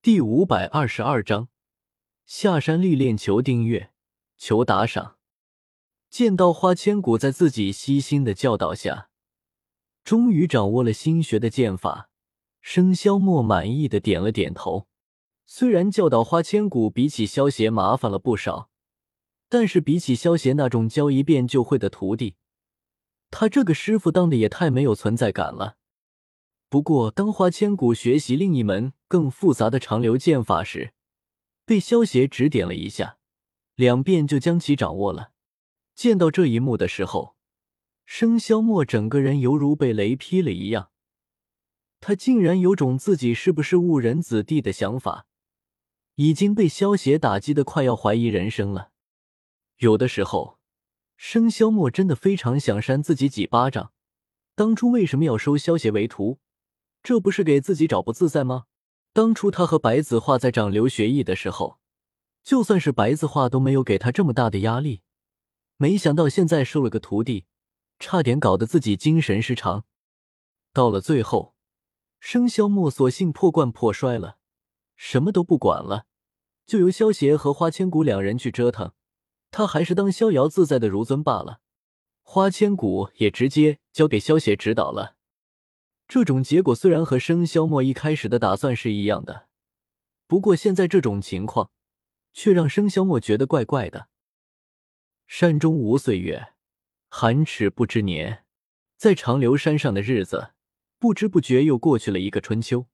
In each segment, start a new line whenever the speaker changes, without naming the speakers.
第五百二十二章下山历练，求订阅，求打赏。见到花千骨在自己悉心的教导下，终于掌握了新学的剑法，生肖莫满意的点了点头。虽然教导花千骨比起萧邪麻烦了不少，但是比起萧邪那种教一遍就会的徒弟，他这个师傅当的也太没有存在感了。不过，当花千骨学习另一门更复杂的长流剑法时，被萧邪指点了一下，两遍就将其掌握了。见到这一幕的时候，生肖墨整个人犹如被雷劈了一样，他竟然有种自己是不是误人子弟的想法，已经被萧邪打击的快要怀疑人生了。有的时候，生肖墨真的非常想扇自己几巴掌，当初为什么要收萧邪为徒？这不是给自己找不自在吗？当初他和白子画在长留学艺的时候，就算是白子画都没有给他这么大的压力。没想到现在收了个徒弟，差点搞得自己精神失常。到了最后，生肖墨索性破罐破摔了，什么都不管了，就由萧邪和花千骨两人去折腾，他还是当逍遥自在的如尊罢了。花千骨也直接交给萧邪指导了。这种结果虽然和生肖末一开始的打算是一样的，不过现在这种情况却让生肖末觉得怪怪的。山中无岁月，寒尺不知年。在长留山上的日子，不知不觉又过去了一个春秋。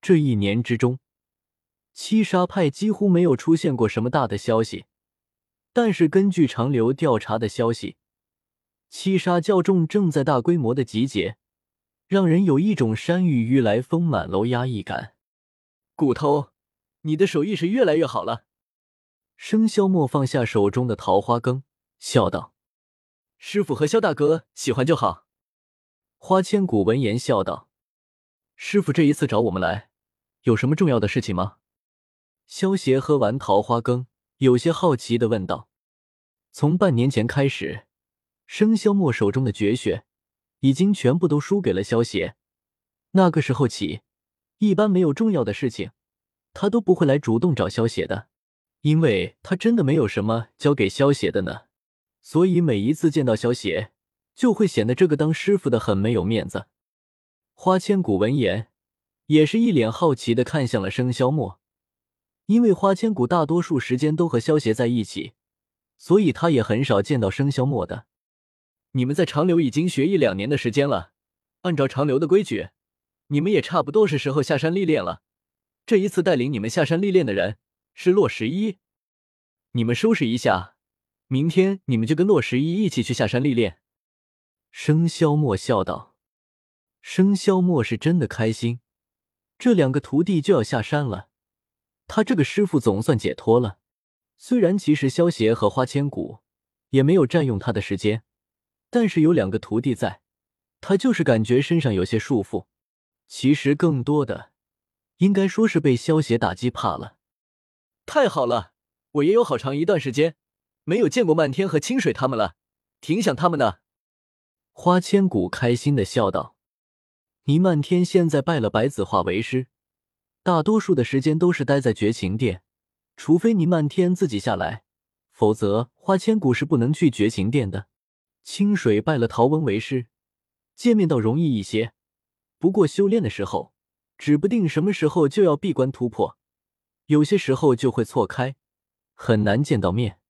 这一年之中，七杀派几乎没有出现过什么大的消息，但是根据长留调查的消息，七杀教众正在大规模的集结。让人有一种山雨欲来风满楼压抑感。骨头，你的手艺是越来越好了。生肖莫放下手中的桃花羹，笑道：“师傅和肖大哥喜欢就好。”花千骨闻言笑道：“师傅这一次找我们来，有什么重要的事情吗？”萧邪喝完桃花羹，有些好奇的问道：“从半年前开始，生肖莫手中的绝学。”已经全部都输给了萧邪。那个时候起，一般没有重要的事情，他都不会来主动找萧邪的，因为他真的没有什么交给萧邪的呢。所以每一次见到萧邪，就会显得这个当师傅的很没有面子。花千骨闻言，也是一脸好奇的看向了生肖墨，因为花千骨大多数时间都和萧邪在一起，所以他也很少见到生肖墨的。你们在长留已经学艺两年的时间了，按照长留的规矩，你们也差不多是时候下山历练了。这一次带领你们下山历练的人是洛十一，你们收拾一下，明天你们就跟洛十一一起去下山历练。生肖莫笑道：“生肖莫是真的开心，这两个徒弟就要下山了，他这个师傅总算解脱了。虽然其实萧邪和花千骨也没有占用他的时间。”但是有两个徒弟在，他就是感觉身上有些束缚。其实更多的，应该说是被萧邪打击怕了。太好了，我也有好长一段时间没有见过漫天和清水他们了，挺想他们的。花千骨开心的笑道：“倪漫天现在拜了白子画为师，大多数的时间都是待在绝情殿，除非倪漫天自己下来，否则花千骨是不能去绝情殿的。”清水拜了陶文为师，见面倒容易一些。不过修炼的时候，指不定什么时候就要闭关突破，有些时候就会错开，很难见到面。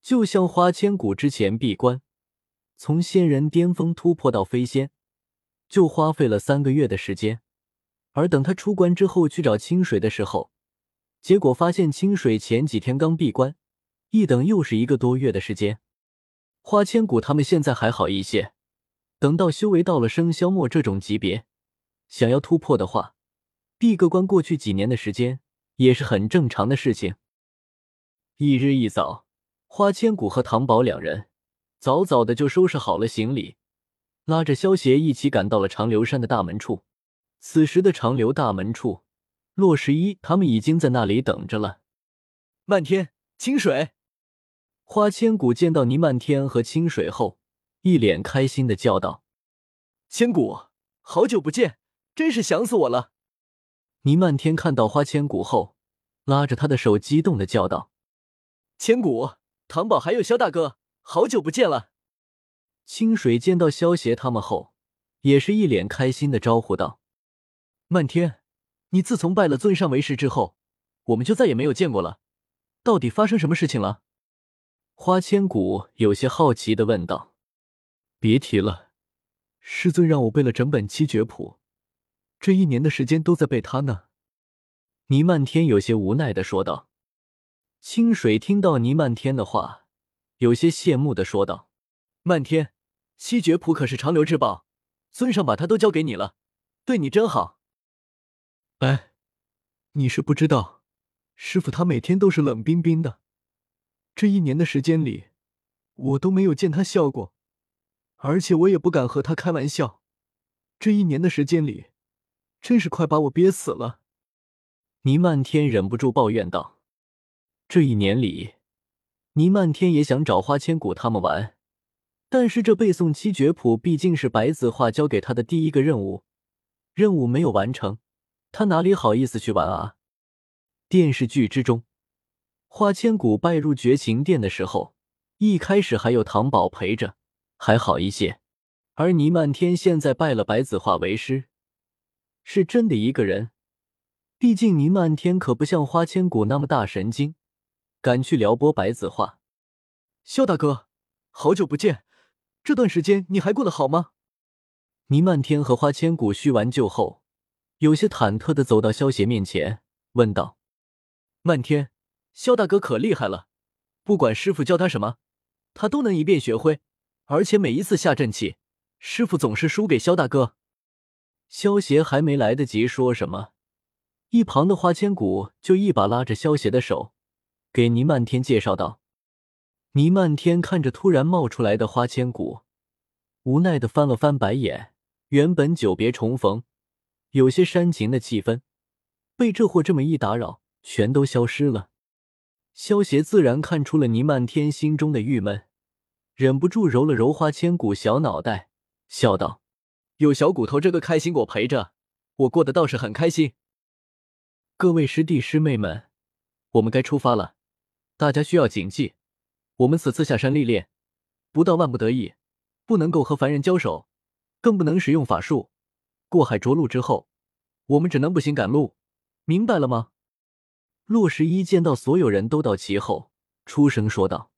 就像花千骨之前闭关，从仙人巅峰突破到飞仙，就花费了三个月的时间。而等他出关之后去找清水的时候，结果发现清水前几天刚闭关，一等又是一个多月的时间。花千骨他们现在还好一些，等到修为到了生肖末这种级别，想要突破的话，闭个关过去几年的时间也是很正常的事情。一日一早，花千骨和唐宝两人早早的就收拾好了行李，拉着萧邪一起赶到了长留山的大门处。此时的长留大门处，洛十一他们已经在那里等着了。漫天清水。花千骨见到倪漫天和清水后，一脸开心的叫道：“千骨，好久不见，真是想死我了。”倪漫天看到花千骨后，拉着他的手，激动的叫道：“
千骨，唐宝还有萧大哥，好久不见了！”
清水见到萧协他们后，也是一脸开心的招呼道：“
漫天，你自从拜了尊上为师之后，我们就再也没有见过了，到底发生什么事情了？”
花千骨有些好奇的问道：“
别提了，师尊让我背了整本七绝谱，这一年的时间都在背它呢。”
倪漫天有些无奈的说道。清水听到倪漫天的话，有些羡慕的说道：“
漫天，七绝谱可是长留之宝，尊上把它都交给你了，对你真好。”哎，你是不知道，师傅他每天都是冷冰冰的。这一年的时间里，我都没有见他笑过，而且我也不敢和他开玩笑。这一年的时间里，真是快把我憋死了。
倪漫天忍不住抱怨道：“这一年里，倪漫天也想找花千骨他们玩，但是这背诵七绝谱毕竟是白子画交给他的第一个任务，任务没有完成，他哪里好意思去玩啊？”电视剧之中。花千骨拜入绝情殿的时候，一开始还有唐宝陪着，还好一些。而倪漫天现在拜了白子画为师，是真的一个人。毕竟倪漫天可不像花千骨那么大神经，敢去撩拨白子画。
萧大哥，好久不见，这段时间你还过得好吗？
倪漫天和花千骨叙完旧后，有些忐忑的走到萧邪面前，问道：“
漫天。”萧大哥可厉害了，不管师傅教他什么，他都能一遍学会，而且每一次下阵棋，师傅总是输给萧大哥。
萧协还没来得及说什么，一旁的花千骨就一把拉着萧协的手，给倪漫天介绍道：“倪漫天看着突然冒出来的花千骨，无奈的翻了翻白眼。原本久别重逢，有些煽情的气氛，被这货这么一打扰，全都消失了。”萧协自然看出了倪漫天心中的郁闷，忍不住揉了揉花千骨小脑袋，笑道：“
有小骨头这个开心果陪着，我过得倒是很开心。”
各位师弟师妹们，我们该出发了，大家需要谨记，我们此次下山历练，不到万不得已，不能够和凡人交手，更不能使用法术。过海着陆之后，我们只能步行赶路，明白了吗？洛十一见到所有人都到齐后，出声说道。